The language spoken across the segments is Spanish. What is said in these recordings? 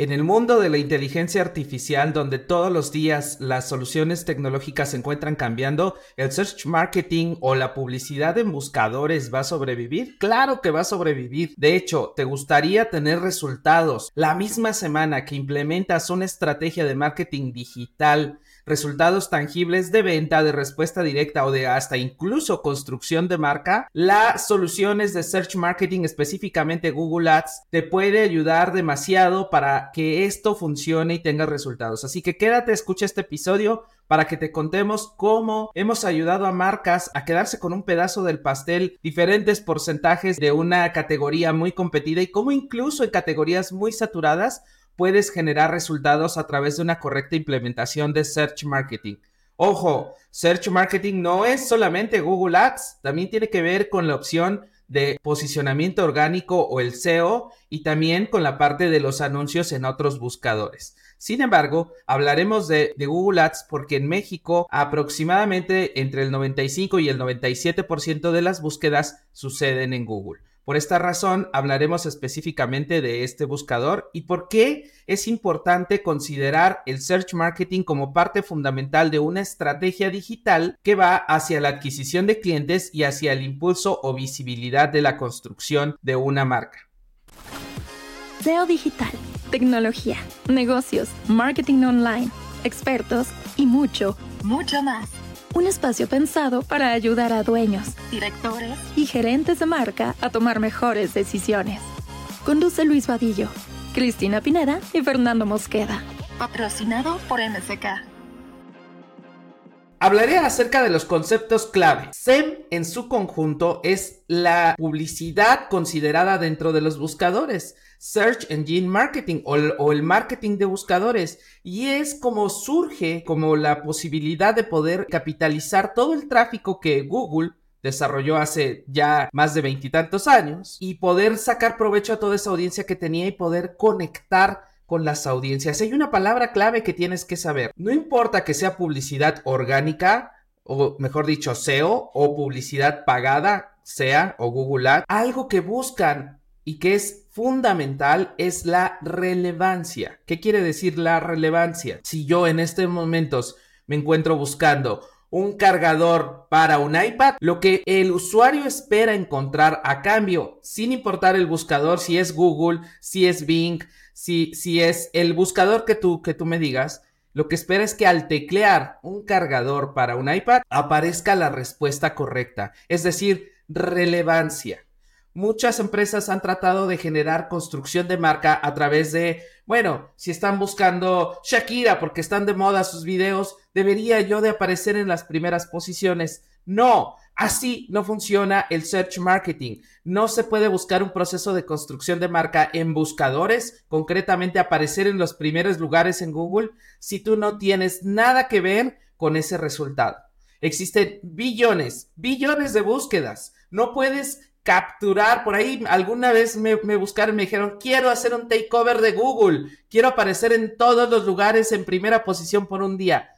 En el mundo de la inteligencia artificial, donde todos los días las soluciones tecnológicas se encuentran cambiando, ¿el search marketing o la publicidad en buscadores va a sobrevivir? Claro que va a sobrevivir. De hecho, ¿te gustaría tener resultados la misma semana que implementas una estrategia de marketing digital resultados tangibles de venta, de respuesta directa o de hasta incluso construcción de marca, las soluciones de search marketing, específicamente Google Ads, te puede ayudar demasiado para que esto funcione y tenga resultados. Así que quédate, escucha este episodio para que te contemos cómo hemos ayudado a marcas a quedarse con un pedazo del pastel, diferentes porcentajes de una categoría muy competida y cómo incluso en categorías muy saturadas puedes generar resultados a través de una correcta implementación de Search Marketing. Ojo, Search Marketing no es solamente Google Ads, también tiene que ver con la opción de posicionamiento orgánico o el SEO y también con la parte de los anuncios en otros buscadores. Sin embargo, hablaremos de, de, Google Ads porque en México aproximadamente entre el 95 y el 97% de las búsquedas suceden en Google. Por esta razón, hablaremos específicamente de este buscador y por qué es importante considerar el search marketing como parte fundamental de una estrategia digital que va hacia la adquisición de clientes y hacia el impulso o visibilidad de la construcción de una marca. SEO digital, tecnología, negocios, marketing online, expertos y mucho, mucho más un espacio pensado para ayudar a dueños, directores y gerentes de marca a tomar mejores decisiones. Conduce Luis Vadillo, Cristina Pineda y Fernando Mosqueda. Patrocinado por MSK. Hablaré acerca de los conceptos clave. SEM en su conjunto es la publicidad considerada dentro de los buscadores. Search Engine Marketing o el, marketing de buscadores. Y es como surge como la posibilidad de poder capitalizar todo el tráfico que Google desarrolló hace ya más de veintitantos años y poder sacar provecho a toda esa audiencia que tenía y poder conectar con las audiencias. Hay una palabra clave que tienes que saber. No importa que sea publicidad orgánica, o mejor dicho, SEO, o publicidad pagada, sea, o Google Ads, algo que buscan y que es fundamental es la relevancia. ¿Qué quiere decir la relevancia? Si yo en estos momentos me encuentro buscando un cargador para un iPad, lo que el usuario espera encontrar a cambio, sin importar el buscador, si es Google, si es Bing, si, si es el buscador que tú, que tú me digas, lo que espera es que al teclear un cargador para un iPad aparezca la respuesta correcta, es decir, relevancia. Muchas empresas han tratado de generar construcción de marca a través de, bueno, si están buscando Shakira porque están de moda sus videos, debería yo de aparecer en las primeras posiciones. No, así no funciona el search marketing. No se puede buscar un proceso de construcción de marca en buscadores, concretamente aparecer en los primeros lugares en Google, si tú no tienes nada que ver con ese resultado. Existen billones, billones de búsquedas. No puedes capturar, por ahí alguna vez me, buscaron y me dijeron, quiero hacer un takeover de Google, quiero aparecer en todos los lugares en primera posición por un día.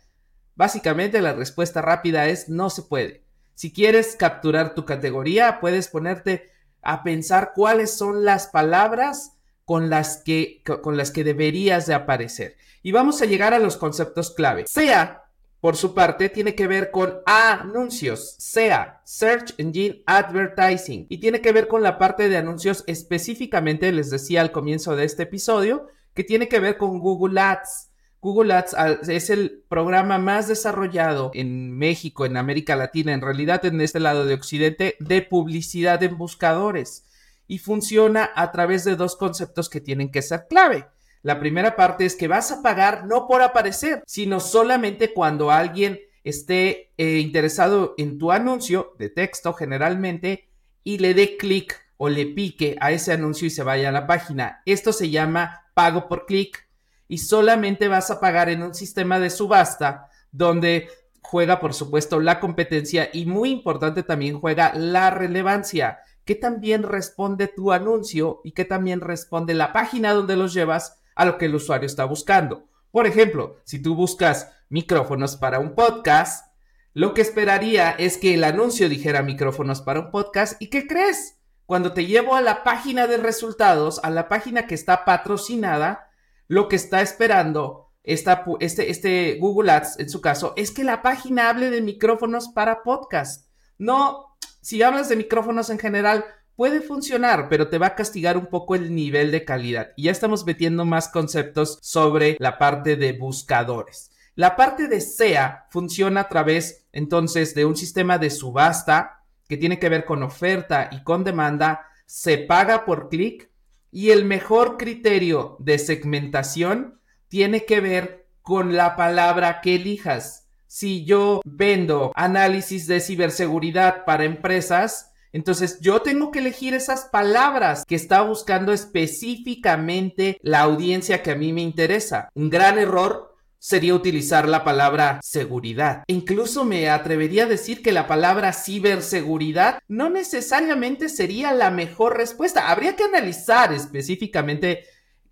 Básicamente la respuesta rápida es no se puede. Si quieres capturar tu categoría, puedes ponerte a pensar cuáles son las palabras con las que, con las que deberías de aparecer. Y vamos a llegar a los conceptos clave. Sea por su parte, tiene que ver con anuncios, SEA, Search Engine Advertising, y tiene que ver con la parte de anuncios específicamente, les decía al comienzo de este episodio, que tiene que ver con Google Ads. Google Ads es el programa más desarrollado en México, en América Latina, en realidad en este lado de Occidente, de publicidad en buscadores. Y funciona a través de dos conceptos que tienen que ser clave. La primera parte es que vas a pagar no por aparecer, sino solamente cuando alguien esté eh, interesado en tu anuncio de texto generalmente y le dé clic o le pique a ese anuncio y se vaya a la página. Esto se llama pago por clic y solamente vas a pagar en un sistema de subasta donde juega por supuesto la competencia y muy importante también juega la relevancia, que también responde tu anuncio y que también responde la página donde los llevas a lo que el usuario está buscando. Por ejemplo, si tú buscas micrófonos para un podcast, lo que esperaría es que el anuncio dijera micrófonos para un podcast. ¿Y qué crees? Cuando te llevo a la página de resultados, a la página que está patrocinada, lo que está esperando esta, este, este Google Ads, en su caso, es que la página hable de micrófonos para podcast. No, si hablas de micrófonos en general, puede funcionar, pero te va a castigar un poco el nivel de calidad. Y ya estamos metiendo más conceptos sobre la parte de buscadores. La parte de SEA funciona a través entonces de un sistema de subasta que tiene que ver con oferta y con demanda, se paga por clic y el mejor criterio de segmentación tiene que ver con la palabra que elijas. Si yo vendo análisis de ciberseguridad para empresas, entonces yo tengo que elegir esas palabras que está buscando específicamente la audiencia que a mí me interesa. Un gran error sería utilizar la palabra seguridad. Incluso me atrevería a decir que la palabra ciberseguridad no necesariamente sería la mejor respuesta. Habría que analizar específicamente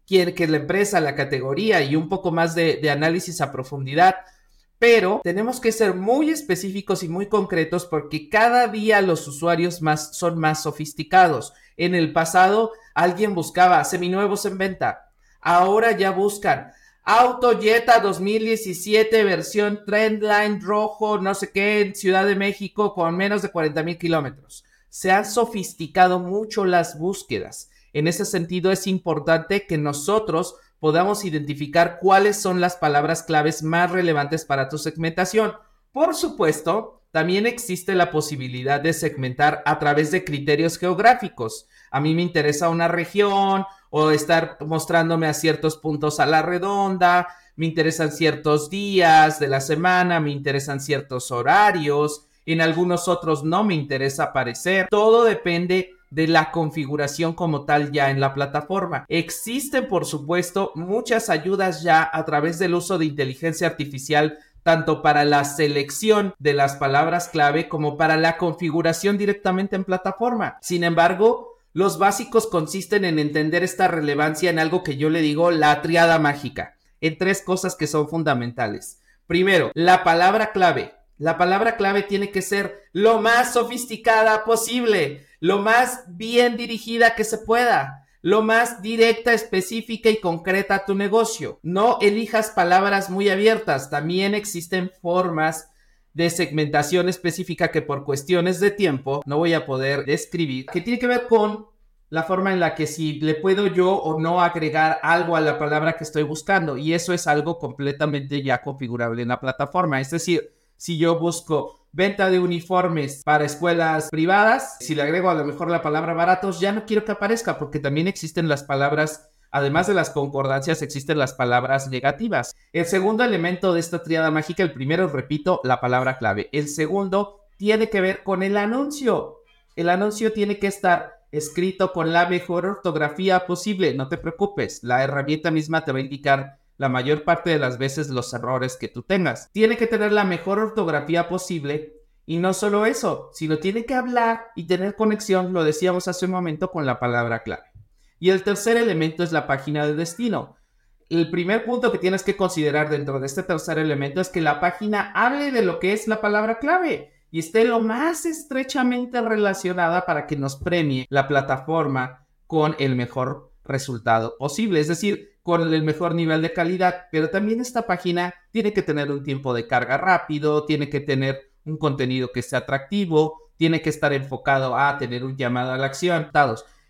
quién, que la empresa, la categoría y un poco más de, análisis a profundidad. Pero tenemos que ser muy específicos y muy concretos porque cada día los usuarios más, son más sofisticados. En el pasado alguien buscaba seminuevos en venta. Ahora ya buscan Auto Jetta 2017 versión Trendline rojo, no sé qué, en Ciudad de México con menos de 40 mil kilómetros. Se han sofisticado mucho las búsquedas. En ese sentido es importante que nosotros podamos identificar cuáles son las palabras claves más relevantes para tu segmentación. Por supuesto, también existe la posibilidad de segmentar a través de criterios geográficos. A mí me interesa una región o estar mostrándome a ciertos puntos a la redonda, me interesan ciertos días de la semana, me interesan ciertos horarios, en algunos otros no me interesa aparecer, todo depende de la configuración como tal ya en la plataforma. Existen, por supuesto, muchas ayudas ya a través del uso de inteligencia artificial tanto para la selección de las palabras clave como para la configuración directamente en plataforma. Sin embargo, los básicos consisten en entender esta relevancia en algo que yo le digo la triada mágica, en tres cosas que son fundamentales. Primero, la palabra clave. La palabra clave tiene que ser lo más sofisticada posible, lo más bien dirigida que se pueda, lo más directa, específica y concreta a tu negocio. No elijas palabras muy abiertas, también existen formas de segmentación específica que por cuestiones de tiempo no voy a poder describir, que tiene que ver con la forma en la que si le puedo yo o no agregar algo a la palabra que estoy buscando y eso es algo completamente ya configurable en la plataforma. Es decir, si yo busco venta de uniformes para escuelas privadas, si le agrego a lo mejor la palabra baratos, ya no quiero que aparezca porque también existen las palabras Además de las concordancias, existen las palabras negativas. El segundo elemento de esta triada mágica, el primero, repito, la palabra clave. El segundo tiene que ver con el anuncio. El anuncio tiene que estar escrito con la mejor ortografía posible. No te preocupes, la herramienta misma te va a indicar la mayor parte de las veces los errores que tú tengas. Tiene que tener la mejor ortografía posible y no solo eso, sino tiene que hablar y tener conexión, lo decíamos hace un momento, con la palabra clave. Y el tercer elemento es la página de destino. El primer punto que tienes que considerar dentro de este tercer elemento es que la página hable de lo que es la palabra clave y esté lo más estrechamente relacionada para que nos premie la plataforma con el mejor resultado posible, es decir, con el mejor nivel de calidad. Pero también esta página tiene que tener un tiempo de carga rápido, tiene que tener un contenido que sea atractivo, tiene que estar enfocado a tener un llamado a la acción.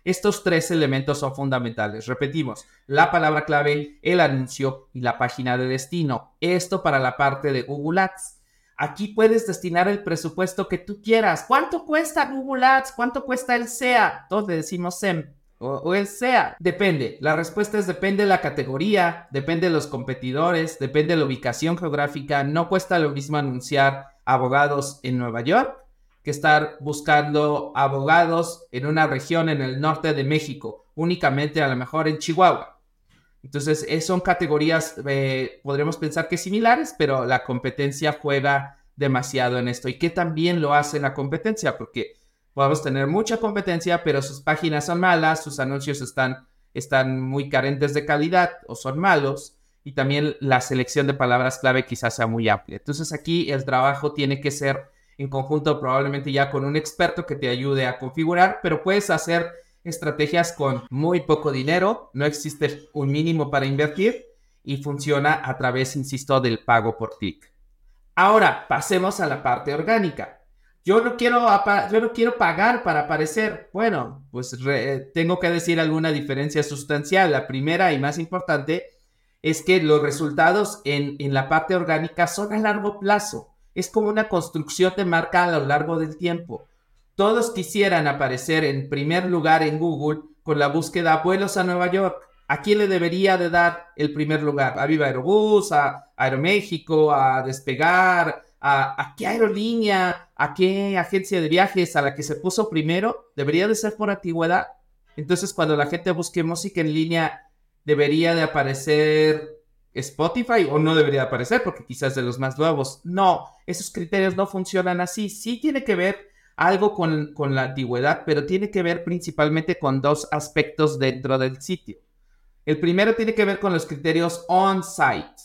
Estos tres elementos son fundamentales. Repetimos, la palabra clave, el anuncio y la página de destino. Esto para la parte de Google Ads. Aquí puedes destinar el presupuesto que tú quieras. ¿Cuánto cuesta Google Ads? ¿Cuánto cuesta el SEA? Todos decimos SEM. O, el SEA. Depende. La respuesta es depende de la categoría, depende de los competidores, depende de la ubicación geográfica. No cuesta lo mismo anunciar abogados en Nueva York que estar buscando abogados en una región en el norte de México, únicamente a lo mejor en Chihuahua. Entonces, son categorías, eh, pensar que similares, pero la competencia juega demasiado en esto. ¿Y qué también lo hace la competencia? Porque podemos tener mucha competencia, pero sus páginas son malas, sus anuncios están, están muy carentes de calidad o son malos, y también la selección de palabras clave quizás sea muy amplia. Entonces, aquí el trabajo tiene que ser en conjunto probablemente ya con un experto que te ayude a configurar, pero puedes hacer estrategias con muy poco dinero, no existe un mínimo para invertir y funciona a través, insisto, del pago por clic. Ahora, pasemos a la parte orgánica. Yo no quiero, yo no quiero pagar para aparecer. Bueno, pues tengo que decir alguna diferencia sustancial. La primera y más importante es que los resultados en, en la parte orgánica son a largo plazo. Es como una construcción de marca a lo largo del tiempo. Todos quisieran aparecer en primer lugar en Google con la búsqueda vuelos a Nueva York. ¿A quién le debería de dar el primer lugar? ¿A Viva Aerobús? ¿A Aeroméxico? ¿A Despegar? ¿A, qué aerolínea? ¿A qué agencia de viajes a la que se puso primero? ¿Debería de ser por antigüedad? Entonces cuando la gente busque música en línea, ¿debería de aparecer Spotify o no debería aparecer porque quizás de los más nuevos. No, esos criterios no funcionan así. Sí tiene que ver algo con, con la antigüedad, pero tiene que ver principalmente con dos aspectos dentro del sitio. El primero tiene que ver con los criterios on-site,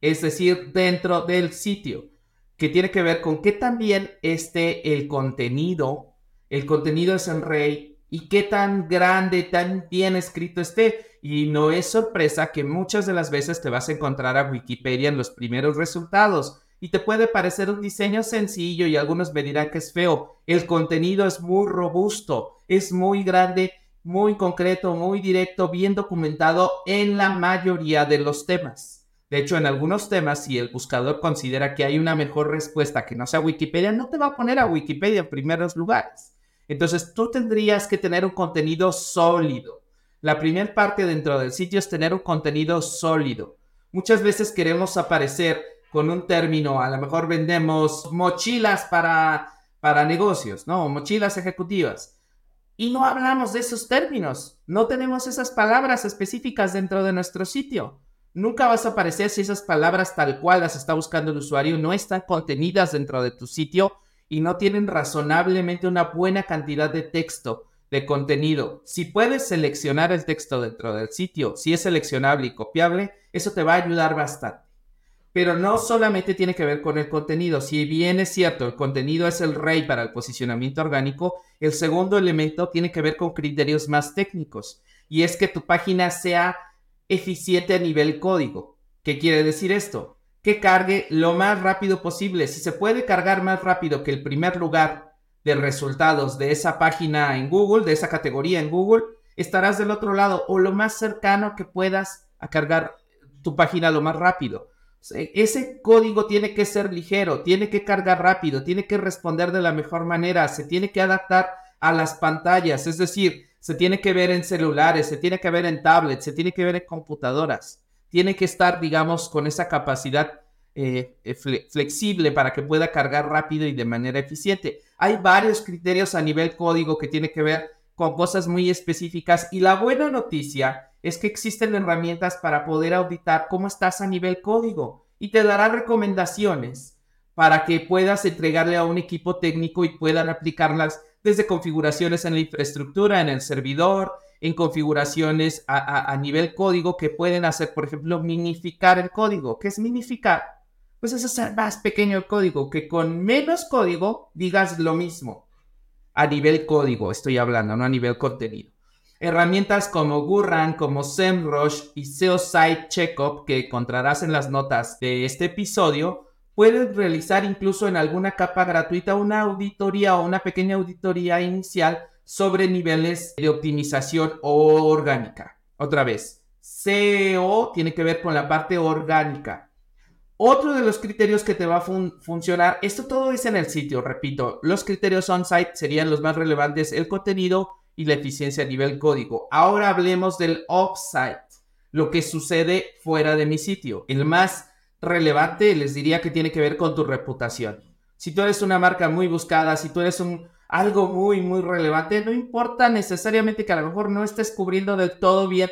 es decir, dentro del sitio, que tiene que ver con qué también esté el contenido, el contenido es en rey y qué tan grande, tan bien escrito esté. Y no es sorpresa que muchas de las veces te vas a encontrar a Wikipedia en los primeros resultados y te puede parecer un diseño sencillo y algunos me dirán que es feo. El contenido es muy robusto, es muy grande, muy concreto, muy directo, bien documentado en la mayoría de los temas. De hecho, en algunos temas, si el buscador considera que hay una mejor respuesta que no sea Wikipedia, no te va a poner a Wikipedia en primeros lugares. Entonces, tú tendrías que tener un contenido sólido la primera parte dentro del sitio es tener un contenido sólido. Muchas veces queremos aparecer con un término, a lo mejor vendemos mochilas para, para negocios, ¿no? Mochilas ejecutivas. Y no hablamos de esos términos, no tenemos esas palabras específicas dentro de nuestro sitio. Nunca vas a aparecer si esas palabras tal cual las está buscando el usuario no están contenidas dentro de tu sitio y no tienen razonablemente una buena cantidad de texto de contenido. Si puedes seleccionar el texto dentro del sitio, si es seleccionable y copiable, eso te va a ayudar bastante. Pero no solamente tiene que ver con el contenido. Si bien es cierto, el contenido es el rey para el posicionamiento orgánico, el segundo elemento tiene que ver con criterios más técnicos. Y es que tu página sea eficiente a nivel código. ¿Qué quiere decir esto? Que cargue lo más rápido posible. Si se puede cargar más rápido que el primer lugar de resultados de esa página en Google, de esa categoría en Google, estarás del otro lado o lo más cercano que puedas a cargar tu página lo más rápido. Ese código tiene que ser ligero, tiene que cargar rápido, tiene que responder de la mejor manera, se tiene que adaptar a las pantallas, es decir, se tiene que ver en celulares, se tiene que ver en tablets, se tiene que ver en computadoras, tiene que estar, digamos, con esa capacidad eh, eh, flexible para que pueda cargar rápido y de manera eficiente. Hay varios criterios a nivel código que tiene que ver con cosas muy específicas y la buena noticia es que existen herramientas para poder auditar cómo estás a nivel código y te dará recomendaciones para que puedas entregarle a un equipo técnico y puedan aplicarlas desde configuraciones en la infraestructura, en el servidor, en configuraciones a, a nivel código que pueden hacer, por ejemplo, minificar el código. ¿Qué es minificar? pues es hacer más pequeño el código, que con menos código digas lo mismo. A nivel código estoy hablando, no a nivel contenido. Herramientas como Gurran, como SEMrush y SEO Site Checkup que encontrarás en las notas de este episodio, puedes realizar incluso en alguna capa gratuita una auditoría o una pequeña auditoría inicial sobre niveles de optimización orgánica. Otra vez, SEO tiene que ver con la parte orgánica. Otro de los criterios que te va a funcionar, esto todo es en el sitio, repito, los criterios on-site serían los más relevantes, el contenido y la eficiencia a nivel código. Ahora hablemos del off-site, lo que sucede fuera de mi sitio. El más relevante les diría que tiene que ver con tu reputación. Si tú eres una marca muy buscada, si tú eres un algo muy muy relevante, no importa necesariamente que a lo mejor no estés cubriendo del todo bien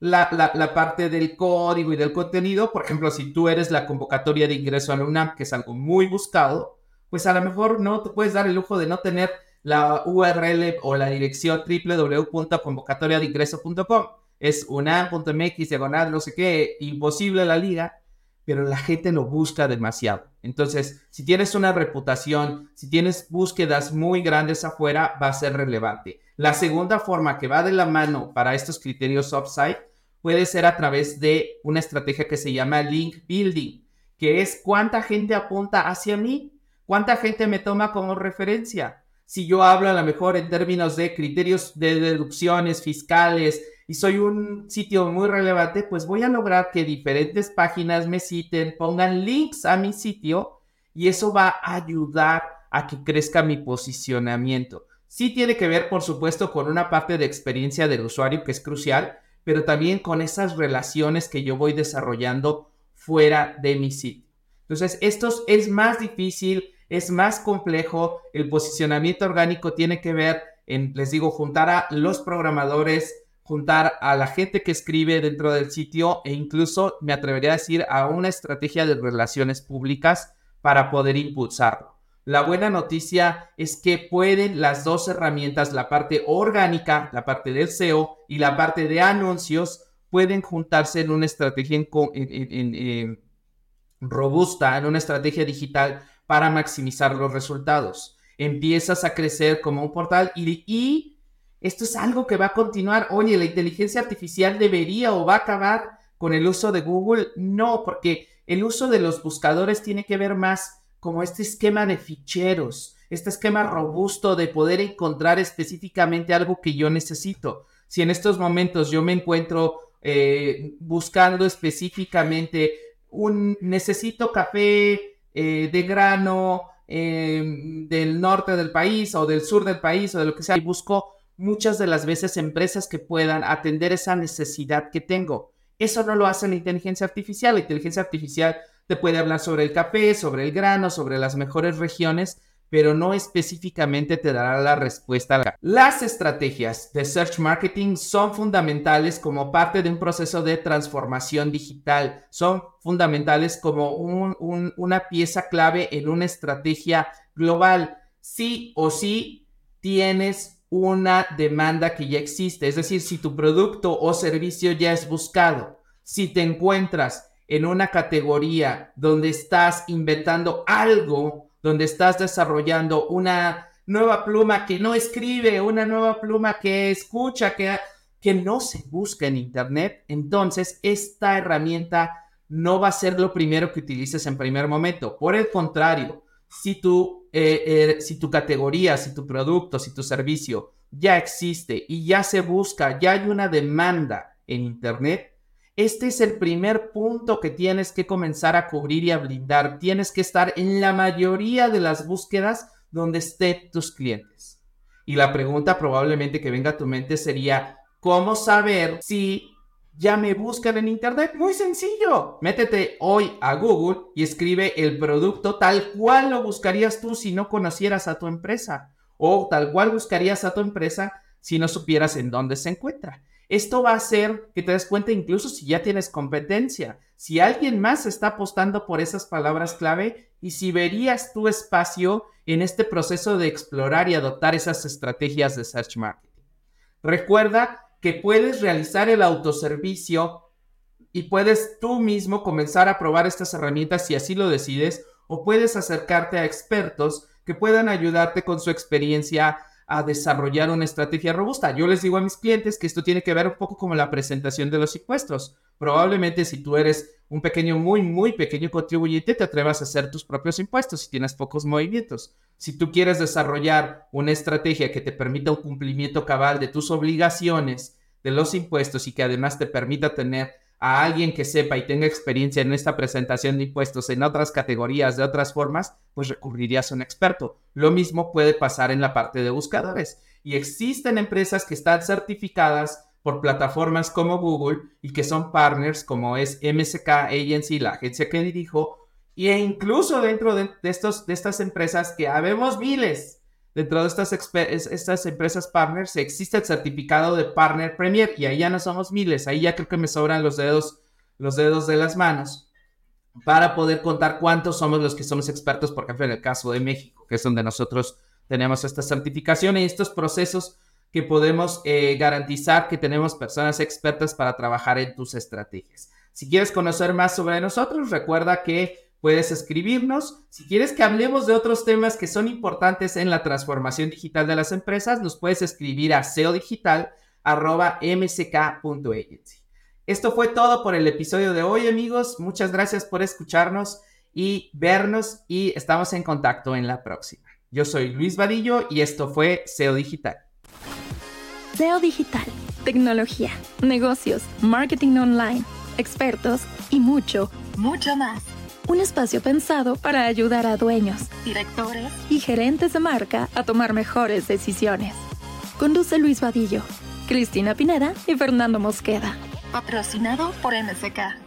la, parte del código y del contenido. Por ejemplo, si tú eres la convocatoria de ingreso a la UNAM, que es algo muy buscado, pues a lo mejor no te puedes dar el lujo de no tener la URL o la dirección www.convocatoriadeingreso.com. Es unam.mx, diagonal, no sé qué, imposible la liga, pero la gente lo busca demasiado. Entonces, si tienes una reputación, si tienes búsquedas muy grandes afuera, va a ser relevante. La segunda forma que va de la mano para estos criterios upside puede ser a través de una estrategia que se llama link building, que es cuánta gente apunta hacia mí, cuánta gente me toma como referencia. Si yo hablo a lo mejor en términos de criterios de deducciones fiscales y soy un sitio muy relevante, pues voy a lograr que diferentes páginas me citen, pongan links a mi sitio y eso va a ayudar a que crezca mi posicionamiento. Sí tiene que ver, por supuesto, con una parte de experiencia del usuario que es crucial, pero también con esas relaciones que yo voy desarrollando fuera de mi sitio. Entonces, esto es más difícil, es más complejo. El posicionamiento orgánico tiene que ver en, les digo, juntar a los programadores, juntar a la gente que escribe dentro del sitio e incluso me atrevería a decir a una estrategia de relaciones públicas para poder impulsarlo. La buena noticia es que pueden las dos herramientas, la parte orgánica, la parte del SEO y la parte de anuncios, pueden juntarse en una estrategia robusta, en una estrategia digital para maximizar los resultados. Empiezas a crecer como un portal y esto es algo que va a continuar. Oye, la inteligencia artificial debería o va a acabar con el uso de Google. No, porque el uso de los buscadores tiene que ver más como este esquema de ficheros, este esquema robusto de poder encontrar específicamente algo que yo necesito. Si en estos momentos yo me encuentro eh, buscando específicamente un necesito café eh, de grano em, del norte del país o del sur del país o de lo que sea, y busco muchas de las veces empresas que puedan atender esa necesidad que tengo. Eso no lo hace la inteligencia artificial. La inteligencia artificial te puede hablar sobre el café, sobre el grano, sobre las mejores regiones, pero no específicamente te dará la respuesta. Las estrategias de search marketing son fundamentales como parte de un proceso de transformación digital. Son fundamentales como una pieza clave en una estrategia global. Sí o sí tienes una demanda que ya existe. Es decir, si tu producto o servicio ya es buscado, si te encuentras en una categoría donde estás inventando algo, donde estás desarrollando una nueva pluma que no escribe, una nueva pluma que escucha, que, que no se busca en Internet, entonces esta herramienta no va a ser lo primero que utilices en primer momento. Por el contrario, si tu, eh, eh, si tu categoría, si tu producto, si tu servicio ya existe y ya se busca, ya hay una demanda en Internet, este es el primer punto que tienes que comenzar a cubrir y a blindar. Tienes que estar en la mayoría de las búsquedas donde estén tus clientes. Y la pregunta probablemente que venga a tu mente sería, ¿cómo saber si ya me buscan en Internet? Muy sencillo. Métete hoy a Google y escribe el producto tal cual lo buscarías tú si no conocieras a tu empresa. O tal cual buscarías a tu empresa si no supieras en dónde se encuentra. Esto va a hacer que te des cuenta incluso si ya tienes competencia, si alguien más está apostando por esas palabras clave y si verías tu espacio en este proceso de explorar y adoptar esas estrategias de search marketing. Recuerda que puedes realizar el autoservicio y puedes tú mismo comenzar a probar estas herramientas si así lo decides o puedes acercarte a expertos que puedan ayudarte con su experiencia a desarrollar una estrategia robusta. Yo les digo a mis clientes que esto tiene que ver un poco como la presentación de los impuestos. Probablemente si tú eres un pequeño, muy, muy pequeño contribuyente, te atrevas a hacer tus propios impuestos si tienes pocos movimientos. Si tú quieres desarrollar una estrategia que te permita un cumplimiento cabal de tus obligaciones de los impuestos y que además te permita tener a alguien que sepa y tenga experiencia en esta presentación de impuestos en otras categorías, de otras formas, pues recurrirías a un experto. Lo mismo puede pasar en la parte de buscadores. Y existen empresas que están certificadas por plataformas como Google y que son partners como es MSK Agency, la agencia que dirijo, e incluso dentro de, estos, de estas empresas que habemos miles, Dentro de estas, estas empresas partners existe el certificado de Partner Premier y ahí ya no somos miles, ahí ya creo que me sobran los dedos, los dedos de las manos para poder contar cuántos somos los que somos expertos, por ejemplo, en el caso de México, que es donde nosotros tenemos esta certificación y estos procesos que podemos eh, garantizar que tenemos personas expertas para trabajar en tus estrategias. Si quieres conocer más sobre nosotros, recuerda que puedes escribirnos. Si quieres que hablemos de otros temas que son importantes en la transformación digital de las empresas, nos puedes escribir a seodigital.msk.agency. Esto fue todo por el episodio de hoy, amigos. Muchas gracias por escucharnos y vernos y estamos en contacto en la próxima. Yo soy Luis Vadillo y esto fue SEO Digital. SEO Digital, tecnología, negocios, marketing online, expertos y mucho, mucho más. Un espacio pensado para ayudar a dueños, directores y gerentes de marca a tomar mejores decisiones. Conduce Luis Vadillo, Cristina Pineda y Fernando Mosqueda. Patrocinado por MSK.